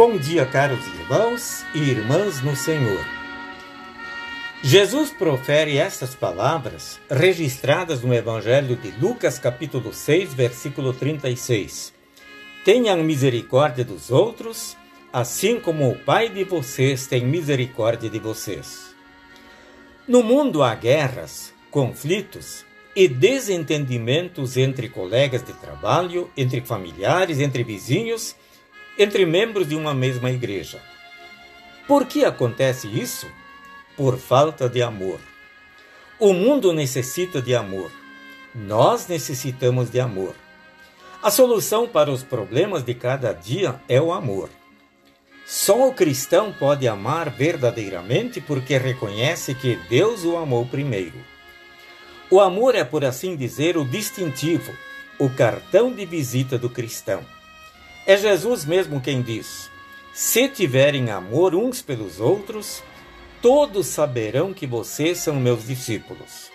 Bom dia, caros irmãos e irmãs no Senhor. Jesus profere estas palavras registradas no Evangelho de Lucas, capítulo 6, versículo 36. Tenham misericórdia dos outros, assim como o Pai de vocês tem misericórdia de vocês. No mundo há guerras, conflitos e desentendimentos entre colegas de trabalho, entre familiares, entre vizinhos entre membros de uma mesma igreja. Por que acontece isso? Por falta de amor. O mundo necessita de amor. Nós necessitamos de amor. A solução para os problemas de cada dia é o amor. Só o cristão pode amar verdadeiramente porque reconhece que Deus o amou primeiro. O amor é, por assim dizer, o distintivo, o cartão de visita do cristão. É Jesus mesmo quem diz: Se tiverem amor uns pelos outros, todos saberão que vocês são meus discípulos.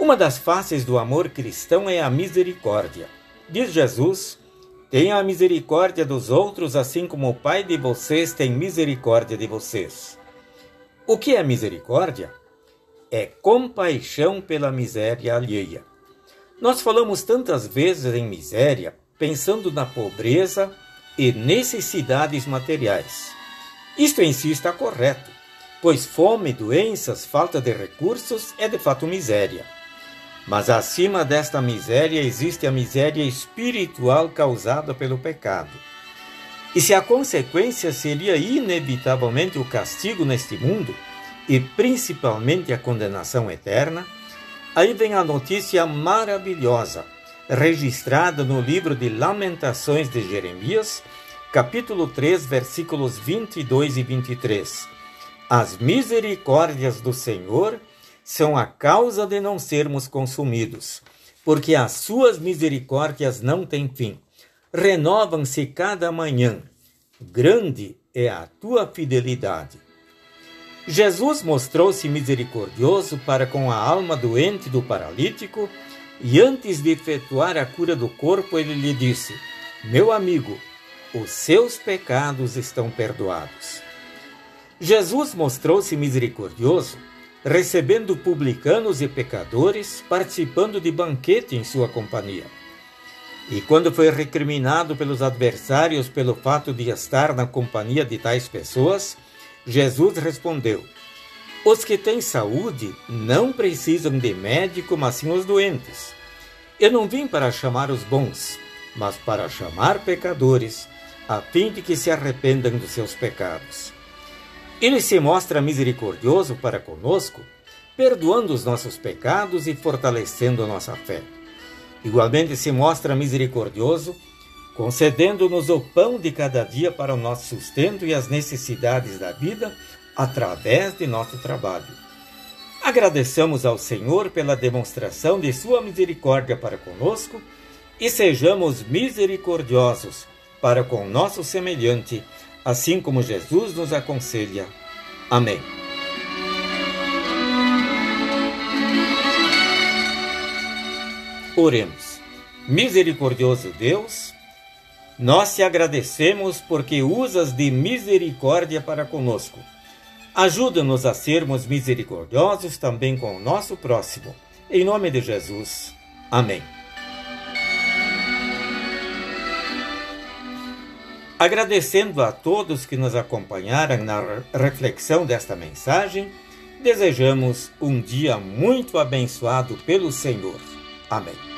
Uma das faces do amor cristão é a misericórdia. Diz Jesus: Tenha a misericórdia dos outros, assim como o Pai de vocês tem misericórdia de vocês. O que é misericórdia? É compaixão pela miséria alheia. Nós falamos tantas vezes em miséria pensando na pobreza e necessidades materiais. Isto em si está correto, pois fome, doenças, falta de recursos é de fato miséria. Mas acima desta miséria existe a miséria espiritual causada pelo pecado. E se a consequência seria inevitavelmente o castigo neste mundo, e principalmente a condenação eterna, aí vem a notícia maravilhosa registrada no livro de Lamentações de Jeremias, capítulo 3, versículos 22 e 23. As misericórdias do Senhor são a causa de não sermos consumidos, porque as suas misericórdias não têm fim. Renovam-se cada manhã. Grande é a tua fidelidade. Jesus mostrou-se misericordioso para com a alma doente do paralítico e antes de efetuar a cura do corpo, ele lhe disse: Meu amigo, os seus pecados estão perdoados. Jesus mostrou-se misericordioso, recebendo publicanos e pecadores, participando de banquete em sua companhia. E quando foi recriminado pelos adversários pelo fato de estar na companhia de tais pessoas, Jesus respondeu: os que têm saúde não precisam de médico, mas sim os doentes. Eu não vim para chamar os bons, mas para chamar pecadores, a fim de que se arrependam dos seus pecados. Ele se mostra misericordioso para conosco, perdoando os nossos pecados e fortalecendo a nossa fé. Igualmente se mostra misericordioso, concedendo-nos o pão de cada dia para o nosso sustento e as necessidades da vida através de nosso trabalho. Agradecemos ao Senhor pela demonstração de Sua misericórdia para conosco e sejamos misericordiosos para com nosso semelhante, assim como Jesus nos aconselha. Amém. Oremos. Misericordioso Deus, nós te agradecemos porque usas de misericórdia para conosco Ajuda-nos a sermos misericordiosos também com o nosso próximo. Em nome de Jesus. Amém. Agradecendo a todos que nos acompanharam na reflexão desta mensagem, desejamos um dia muito abençoado pelo Senhor. Amém.